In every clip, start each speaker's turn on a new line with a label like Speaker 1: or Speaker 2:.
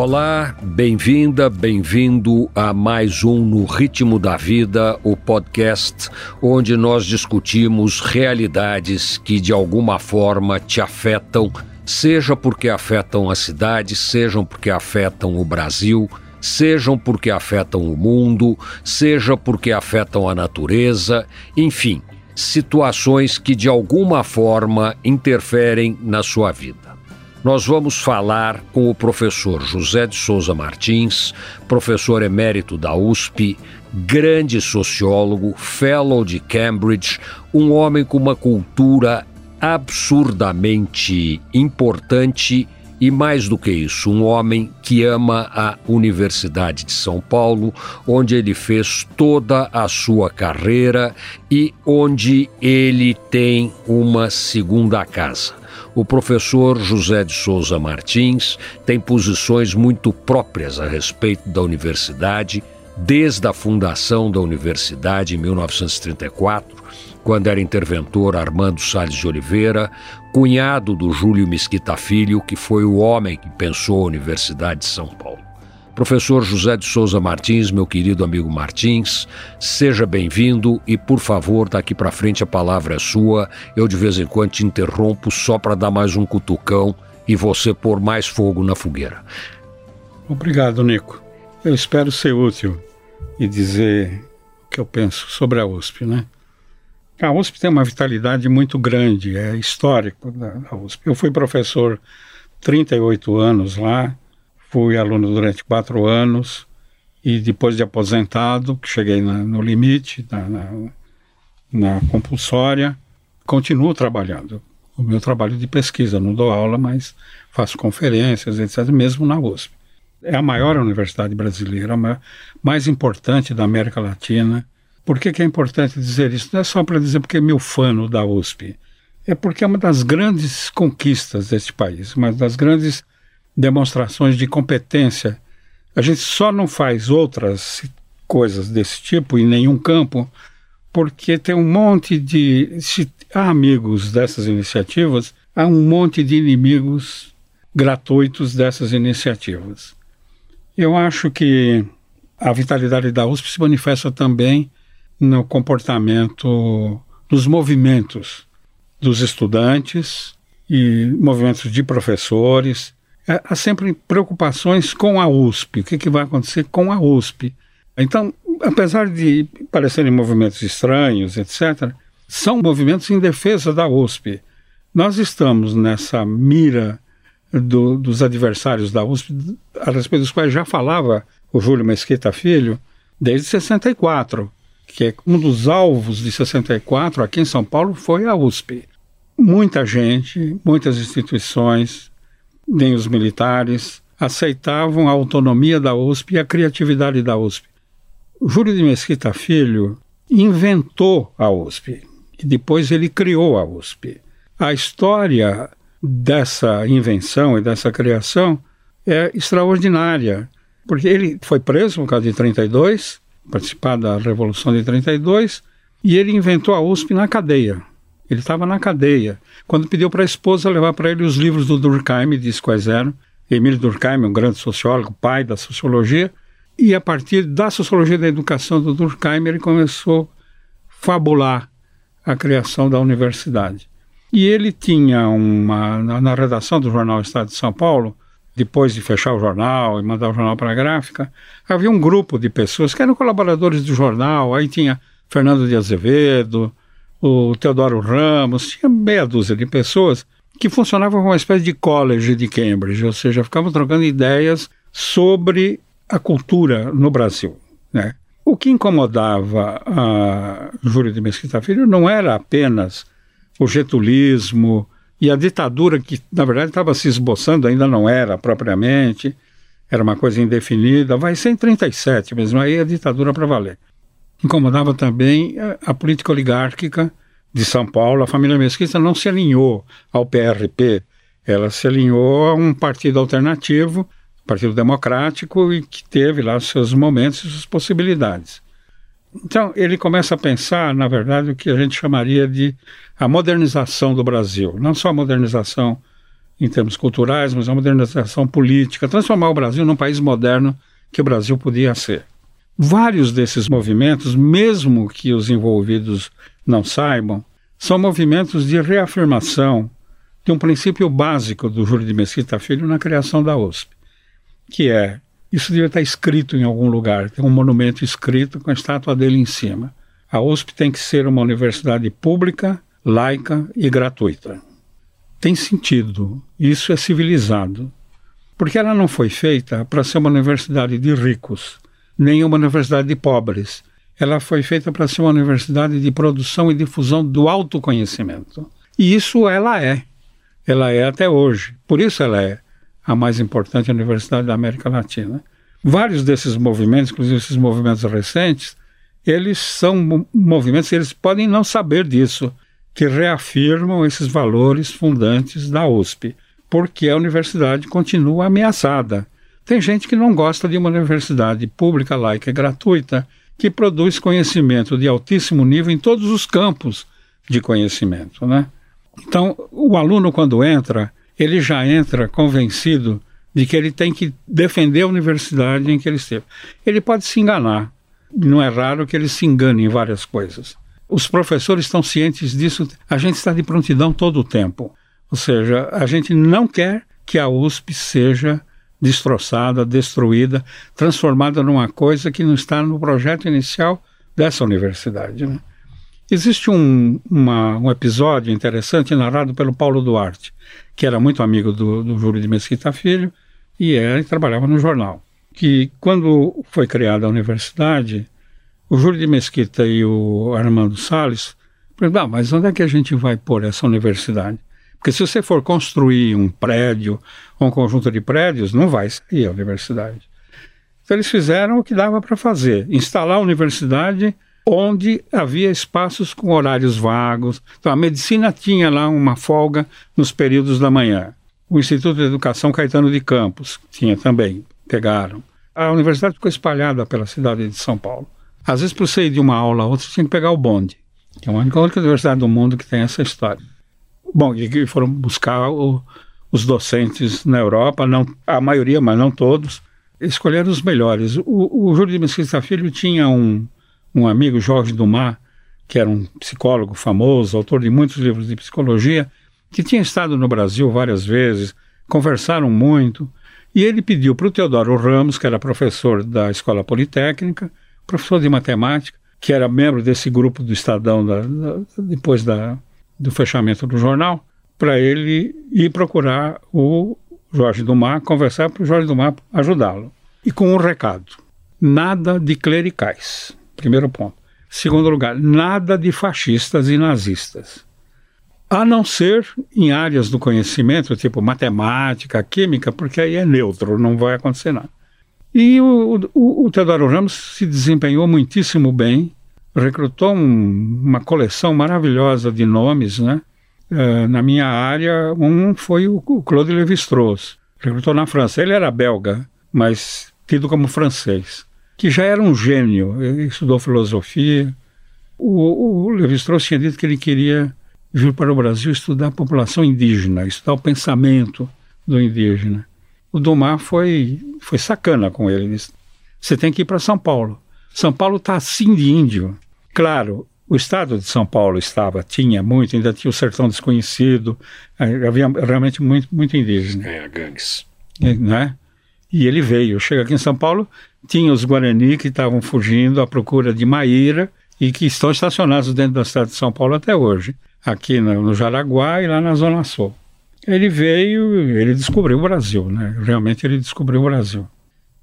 Speaker 1: Olá, bem-vinda, bem-vindo a mais um No Ritmo da Vida, o podcast onde nós discutimos realidades que de alguma forma te afetam, seja porque afetam a cidade, sejam porque afetam o Brasil, sejam porque afetam o mundo, seja porque afetam a natureza, enfim, situações que de alguma forma interferem na sua vida nós vamos falar com o professor José de Souza Martins, professor emérito da USP, grande sociólogo, fellow de Cambridge, um homem com uma cultura absurdamente importante e mais do que isso, um homem que ama a Universidade de São Paulo, onde ele fez toda a sua carreira e onde ele tem uma segunda casa. O professor José de Souza Martins tem posições muito próprias a respeito da universidade, desde a fundação da universidade em 1934, quando era interventor Armando Salles de Oliveira, cunhado do Júlio Mesquita Filho, que foi o homem que pensou a Universidade de São Paulo. Professor José de Souza Martins, meu querido amigo Martins, seja bem-vindo e, por favor, daqui para frente a palavra é sua. Eu de vez em quando te interrompo só para dar mais um cutucão e você pôr mais fogo na fogueira.
Speaker 2: Obrigado, Nico. Eu espero ser útil e dizer o que eu penso sobre a USP, né? A USP tem uma vitalidade muito grande, é histórico da USP. Eu fui professor 38 anos lá, Fui aluno durante quatro anos e depois de aposentado, que cheguei na, no limite, na, na, na compulsória, continuo trabalhando. O meu trabalho de pesquisa, não dou aula, mas faço conferências, etc., mesmo na USP. É a maior universidade brasileira, a mais importante da América Latina. Por que, que é importante dizer isso? Não é só para dizer porque é meu fã da USP. É porque é uma das grandes conquistas deste país, uma das grandes demonstrações de competência. A gente só não faz outras coisas desse tipo em nenhum campo porque tem um monte de. Se há amigos dessas iniciativas, há um monte de inimigos gratuitos dessas iniciativas. Eu acho que a vitalidade da USP se manifesta também no comportamento, nos movimentos dos estudantes e movimentos de professores é, há sempre preocupações com a USP, o que, que vai acontecer com a USP. Então, apesar de parecerem movimentos estranhos, etc., são movimentos em defesa da USP. Nós estamos nessa mira do, dos adversários da USP, a respeito dos quais já falava o Júlio Mesquita Filho, desde 64, que é um dos alvos de 64 aqui em São Paulo foi a USP. Muita gente, muitas instituições, nem os militares aceitavam a autonomia da USP e a criatividade da USP. Júlio de Mesquita Filho inventou a USP e depois ele criou a USP. A história dessa invenção e dessa criação é extraordinária, porque ele foi preso no caso de 32, participar da Revolução de 32, e ele inventou a USP na cadeia. Ele estava na cadeia. Quando pediu para a esposa levar para ele os livros do Durkheim, disse quais eram. Emílio Durkheim, um grande sociólogo, pai da sociologia, e a partir da sociologia da educação do Durkheim, ele começou a fabular a criação da universidade. E ele tinha uma, na, redação do jornal Estado de São Paulo, depois de fechar o jornal e mandar o jornal para a gráfica, havia um grupo de pessoas que eram colaboradores do jornal, aí tinha Fernando de Azevedo, o Teodoro Ramos, tinha meia dúzia de pessoas que funcionavam como uma espécie de college de Cambridge, ou seja, ficavam trocando ideias sobre a cultura no Brasil. Né? O que incomodava a Júlio de Mesquita Filho não era apenas o getulismo e a ditadura que, na verdade, estava se esboçando, ainda não era propriamente, era uma coisa indefinida, vai ser em 37 mesmo, aí a ditadura para valer. Incomodava também a, política oligárquica de São Paulo. A família Mesquita não se alinhou ao PRP, ela se alinhou a um partido alternativo, Partido Democrático, e que teve lá seus momentos e suas possibilidades. Então, ele começa a pensar, na verdade, o que a gente chamaria de a modernização do Brasil. Não só a modernização em termos culturais, mas uma modernização política, transformar o Brasil num país moderno que o Brasil podia ser. Vários desses movimentos, mesmo que os envolvidos não saibam, são movimentos de reafirmação de um princípio básico do Júlio de Mesquita Filho na criação da USP, que é, isso devia estar escrito em algum lugar, tem um monumento escrito com a estátua dele em cima. A USP tem que ser uma universidade pública, laica e gratuita. Tem sentido, isso é civilizado, porque ela não foi feita para ser uma universidade de ricos, nem uma universidade de pobres. Ela foi feita para ser uma universidade de produção e difusão do autoconhecimento. E isso ela é. Ela é até hoje. Por isso ela é a mais importante universidade da América Latina. Vários desses movimentos, inclusive esses movimentos recentes, eles são movimentos, eles podem não saber disso, que reafirmam esses valores fundantes da USP, porque a universidade continua ameaçada. Tem gente que não gosta de uma universidade pública, laica e gratuita, que produz conhecimento de altíssimo nível em todos os campos de conhecimento, né? Então, o aluno quando entra, ele já entra convencido de que ele tem que defender a universidade em que ele esteve. Ele pode se enganar, não é raro que ele se engane em várias coisas. Os professores estão cientes disso, a gente está de prontidão todo o tempo. Ou seja, a gente não quer que a USP seja destroçada, destruída, transformada numa coisa que não está no projeto inicial dessa universidade. Né? Existe um, uma, um episódio interessante narrado pelo Paulo Duarte, que era muito amigo do, do Júlio de Mesquita Filho e ele trabalhava no jornal que quando foi criada a universidade, o Júlio de Mesquita e o Armando Salles perguntaram, ah, mas onde é que a gente vai pôr essa universidade? Porque se você for construir um prédio um conjunto de prédios, não vai sair a universidade. Então eles fizeram o que dava para fazer, instalar a universidade onde havia espaços com horários vagos. Então a medicina tinha lá uma folga nos períodos da manhã. O Instituto de Educação Caetano de Campos tinha também, pegaram a universidade ficou espalhada pela cidade de São Paulo. Às vezes, para você ir de uma aula a outra, você tinha que pegar o bonde, que é uma única universidade do mundo que tem essa história. Bom, e foram buscar o, os docentes na Europa, não, a maioria, mas não todos, escolheram os melhores. O, o Júlio de Mesquita Filho tinha um, um amigo, Jorge Dumas, que era um psicólogo famoso, autor de muitos livros de psicologia, que tinha estado no Brasil várias vezes, conversaram muito, e ele pediu para o Teodoro Ramos, que era professor da Escola Politécnica, professor de matemática, que era membro desse grupo do Estadão da, da, depois da, do fechamento do jornal, para ele ir procurar o Jorge Dumar, conversar para o Jorge Dumar ajudá-lo. E com um recado: nada de clericais. Primeiro ponto. Segundo lugar, nada de fascistas e nazistas a não ser em áreas do conhecimento, tipo matemática, química, porque aí é neutro, não vai acontecer nada. E o, o, o Teodoro Ramos se desempenhou muitíssimo bem, recrutou um, uma coleção maravilhosa de nomes, né? Uh, na minha área, um foi o, o Claude Lévi-Strauss, recrutou na França. Ele era belga, mas tido como francês, que já era um gênio, ele estudou filosofia. O, o Lévi-Strauss tinha dito que ele queria vir para o Brasil estudar a população indígena, estudar o pensamento do indígena. O Dumar foi, foi sacana com ele. Você tem que ir para São Paulo. São Paulo está assim de índio. Claro, o estado de São Paulo estava, tinha muito, ainda tinha o sertão desconhecido, eh, havia realmente muito, muito indígena.
Speaker 1: É, gangues.
Speaker 2: Né? E ele veio. Chega aqui em São Paulo, tinha os Guarani que estavam fugindo à procura de Maíra e que estão estacionados dentro da cidade de São Paulo até hoje aqui no, no Jaraguá e lá na Zona Sul. Ele veio, ele descobriu o Brasil, né? Realmente ele descobriu o Brasil.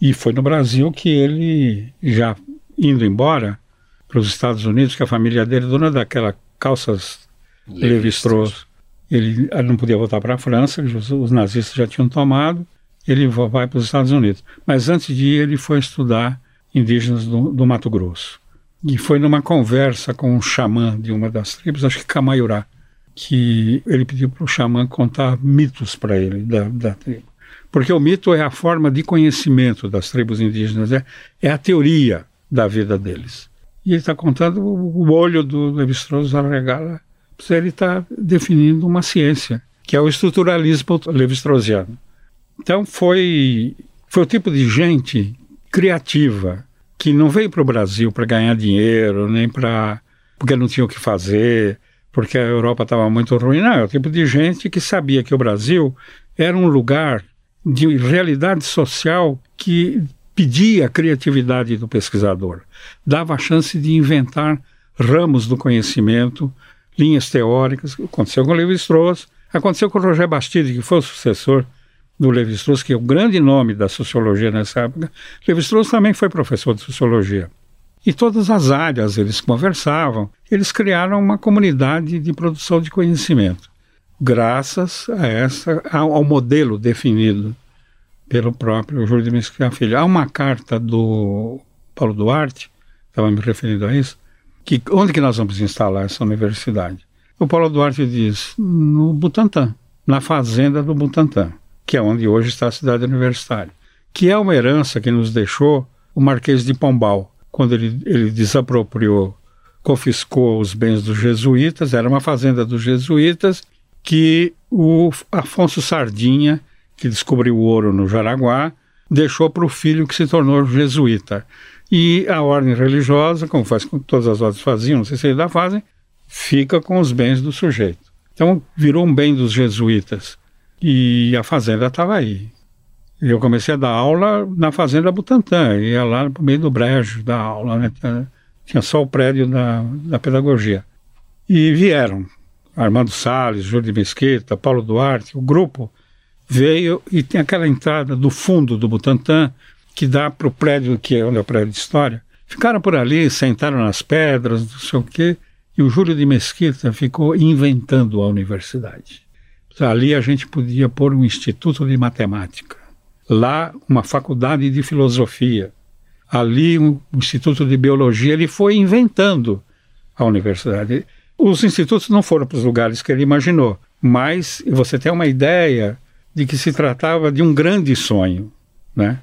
Speaker 2: E foi no Brasil que ele, já indo embora para os Estados Unidos, que a família dele, dona daquela calças Levi-Strauss, ele não podia voltar para a França, os, os nazistas já tinham tomado, ele vai para os Estados Unidos. Mas antes de ir, ele foi estudar indígenas do, do Mato Grosso. E foi numa conversa com um xamã de uma das tribos, acho que Camaiurá, que ele pediu para o xamã contar mitos para ele da, da tribo. Porque o mito é a forma de conhecimento das tribos indígenas, é, é a teoria da vida deles. E ele está contando o olho do Levi-Strauss Arregala, ele está definindo uma ciência, que é o estruturalismo levi-straussiano. Então foi, foi o tipo de gente criativa que não veio para o Brasil para ganhar dinheiro, nem para porque não tinha o que fazer, porque a Europa estava muito ruim. Não, é o tipo de gente que sabia que o Brasil era um lugar de realidade social que pedia a criatividade do pesquisador, dava a chance de inventar ramos do conhecimento, linhas teóricas. Aconteceu com Levi-Strauss, aconteceu com Roger Bastide, que foi o sucessor do Levi-Strauss, que é o grande nome da sociologia nessa época. Levi-Strauss também foi professor de sociologia. E todas as áreas eles conversavam, eles criaram uma comunidade de produção de conhecimento, graças a essa, ao, ao modelo definido pelo próprio Júlio de Mesquita Filho. Há uma carta do Paulo Duarte, estava me referindo a isso, que onde que nós vamos instalar essa universidade? O Paulo Duarte diz, no Butantã, na fazenda do Butantã que é onde hoje está a cidade universitária, que é uma herança que nos deixou o Marquês de Pombal, quando ele, ele desapropriou, confiscou os bens dos jesuítas, era uma fazenda dos jesuítas, que o Afonso Sardinha, que descobriu o ouro no Jaraguá, deixou para o filho que se tornou jesuíta. E a ordem religiosa, como faz com todas as ordens faziam, não sei se ainda fazem, fica com os bens do sujeito. Então virou um bem dos jesuítas. E a fazenda estava aí. Eu comecei a dar aula na fazenda Butantã, ia lá no meio do brejo da aula, né? Tinha só o prédio da, da pedagogia. E vieram Armando Salles, Júlio de Mesquita, Paulo Duarte, o grupo veio e tem aquela entrada do fundo do Butantã que dá para o prédio que é onde é o prédio de história. Ficaram por ali, sentaram nas pedras, não sei o quê, e o Júlio de Mesquita ficou inventando a universidade. Ali a gente podia pôr um instituto de matemática, lá uma faculdade de filosofia, ali um instituto de biologia. Ele foi inventando a universidade. Os institutos não foram para os lugares que ele imaginou, mas você tem uma ideia de que se tratava de um grande sonho, né?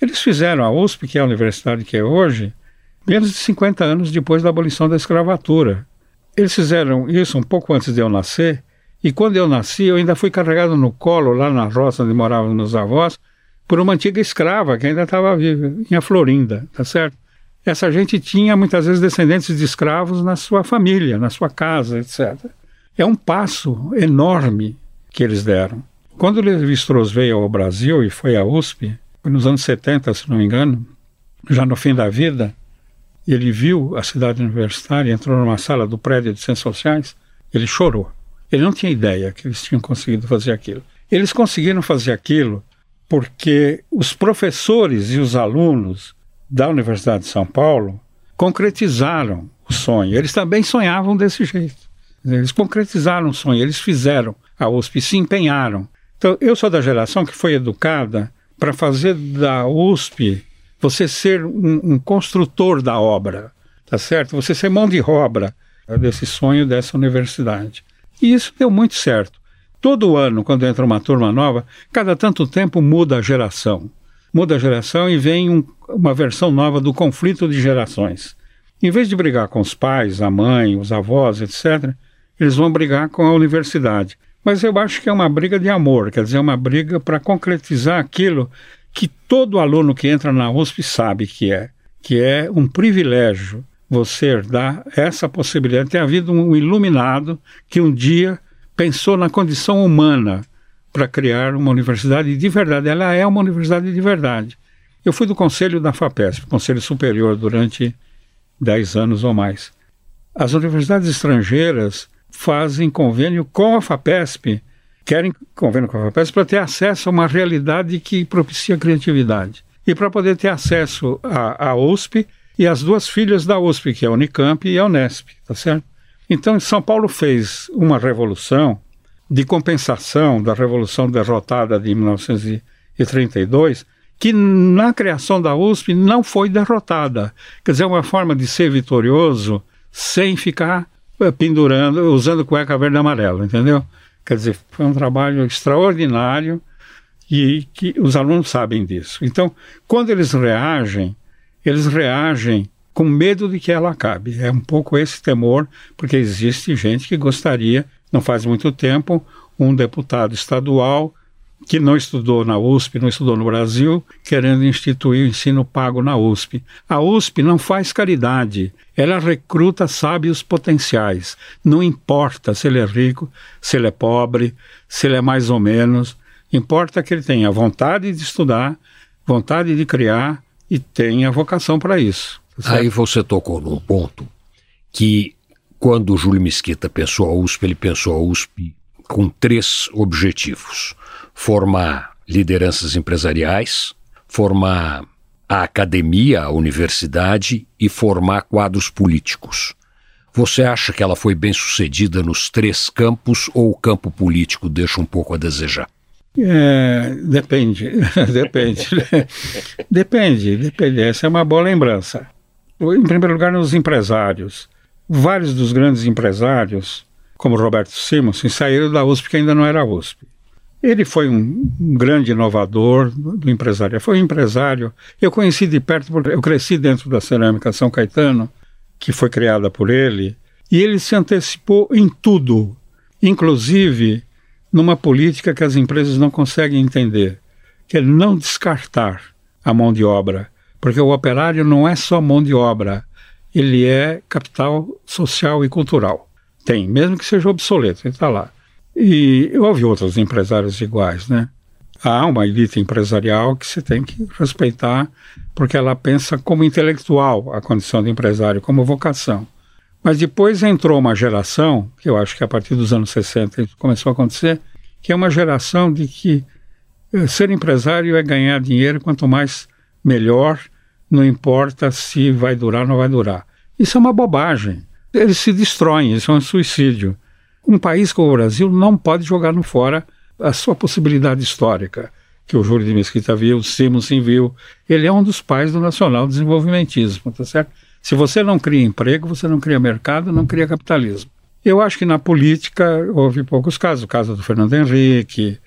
Speaker 2: Eles fizeram a USP, que é a universidade que é hoje, menos de 50 anos depois da abolição da escravatura. Eles fizeram isso um pouco antes de eu nascer, e quando eu nasci, eu ainda fui carregado no colo, lá na roça onde moravam meus avós, por uma antiga escrava que ainda estava viva, em Florinda, tá certo? Essa gente tinha muitas vezes descendentes de escravos na sua família, na sua casa, etc. É um passo enorme que eles deram. Quando Levi-Strauss veio ao Brasil e foi à USP, foi nos anos 70, se não me engano, já no fim da vida, ele viu a cidade universitária, entrou numa sala do prédio de Ciências Sociais, ele chorou ele não tinha ideia que eles tinham conseguido fazer aquilo. Eles conseguiram fazer aquilo porque os professores e os alunos da Universidade de São Paulo concretizaram o sonho. Eles também sonhavam desse jeito. Eles concretizaram o sonho, eles fizeram a USP, se empenharam. Então, eu sou da geração que foi educada para fazer da USP você ser um, um, construtor da obra, tá certo? Você ser mão de obra desse sonho dessa universidade. E isso deu muito certo. Todo ano, quando entra uma turma nova, cada tanto tempo muda a geração. Muda a geração e vem um, uma versão nova do conflito de gerações. Em vez de brigar com os pais, a mãe, os avós, etc., eles vão brigar com a universidade. Mas eu acho que é uma briga de amor, quer dizer, uma briga para concretizar aquilo que todo aluno que entra na USP sabe que é, que é um privilégio você dá essa possibilidade. Tem havido um iluminado que um dia pensou na condição humana para criar uma universidade de verdade. Ela é uma universidade de verdade. Eu fui do conselho da FAPESP, Conselho Superior, durante 10 anos ou mais. As universidades estrangeiras fazem convênio com a FAPESP, querem convênio com a FAPESP para ter acesso a uma realidade que propicia criatividade. E para poder ter acesso à, USP, e as duas filhas da USP, que é a Unicamp e a Unesp, tá certo? Então, São Paulo fez uma revolução de compensação da revolução derrotada de 1932, que na criação da USP não foi derrotada. Quer dizer, é uma forma de ser vitorioso sem ficar eh, pendurando, usando cueca verde e amarela, entendeu? Quer dizer, foi um trabalho extraordinário e que os alunos sabem disso. Então, quando eles reagem, eles reagem com medo de que ela acabe. É um pouco esse temor, porque existe gente que gostaria, não faz muito tempo, um deputado estadual que não estudou na USP, não estudou no Brasil, querendo instituir o ensino pago na USP. A USP não faz caridade, ela recruta sábios potenciais. Não importa se ele é rico, se ele é pobre, se ele é mais ou menos, importa que ele tenha vontade de estudar, vontade de criar e tenha vocação para isso.
Speaker 1: Tá Aí você tocou num ponto que, quando o Júlio Mesquita pensou a USP, ele pensou a USP com três objetivos formar lideranças empresariais, formar a academia, a universidade e formar quadros políticos. Você acha que ela foi bem sucedida nos três campos ou o campo político deixa um pouco a desejar?
Speaker 2: É, depende, depende, depende, depende. Essa é uma boa lembrança. Em primeiro lugar, nos empresários. Vários dos grandes empresários, como Roberto Simonsen, saíram da USP que ainda não era USP. Ele foi um, um grande inovador do, do empresário. Foi um empresário. Eu conheci de perto, porque eu cresci dentro da cerâmica São Caetano, que foi criada por ele, e ele se antecipou em tudo, inclusive numa política que as empresas não conseguem entender, que é não descartar a mão de obra, porque o operário não é só mão de obra, ele é capital social e cultural. Tem, mesmo que seja obsoleto, ele está lá. E houve outros empresários iguais, né? Há uma elite empresarial que você tem que respeitar, porque ela pensa como intelectual a condição de empresário, como vocação. Mas depois entrou uma geração, que eu acho que a partir dos anos 60 isso começou a acontecer, que é uma geração de que eh, ser empresário é ganhar dinheiro, quanto mais melhor, não importa se vai durar ou não vai durar. Isso é uma bobagem. Eles se destroem, isso é um suicídio. Um país como o Brasil não pode jogar no fora a sua possibilidade histórica, que o Júlio de Mesquita viu, o Simonsen viu. Ele é um dos pais do nacional desenvolvimentismo, tá certo? Se você não cria emprego, você não cria mercado, não cria capitalismo. Eu acho que na política houve poucos casos, o caso do Fernando Henrique.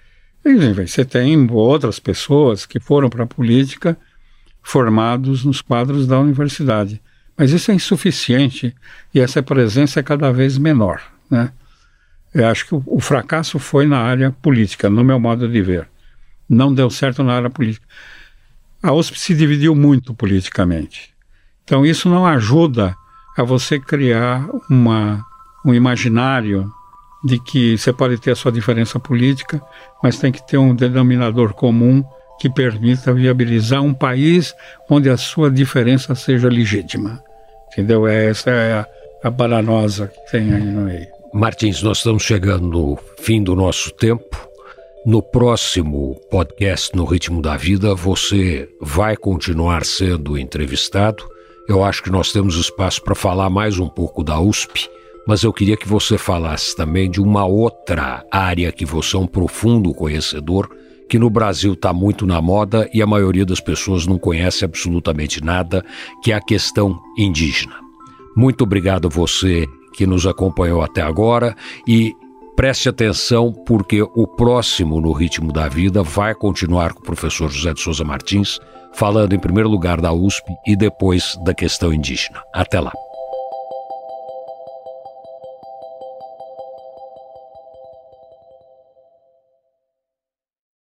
Speaker 2: Enfim, você tem outras pessoas que foram para a política formados nos quadros da universidade. Mas isso é insuficiente e essa presença é cada vez menor. Né? Eu acho que o, fracasso foi na área política, no meu modo de ver. Não deu certo na área política. A USP se dividiu muito politicamente. Então, isso não ajuda a você criar uma, um imaginário de que você pode ter a sua diferença política, mas tem que ter um denominador comum que permita viabilizar um país onde a sua diferença seja legítima. Entendeu? Essa é a, a bananosa que tem aí no meio.
Speaker 1: Martins, nós estamos chegando no fim do nosso tempo. No próximo podcast No Ritmo da Vida, você vai continuar sendo entrevistado. Eu acho que nós temos espaço para falar mais um pouco da USP, mas eu queria que você falasse também de uma outra área que você é um profundo conhecedor, que no Brasil está muito na moda e a maioria das pessoas não conhece absolutamente nada, que é a questão indígena. Muito obrigado a você que nos acompanhou até agora e preste atenção porque o próximo no Ritmo da Vida vai continuar com o professor José de Souza Martins, falando em primeiro lugar da USP e depois da questão indígena. Até lá.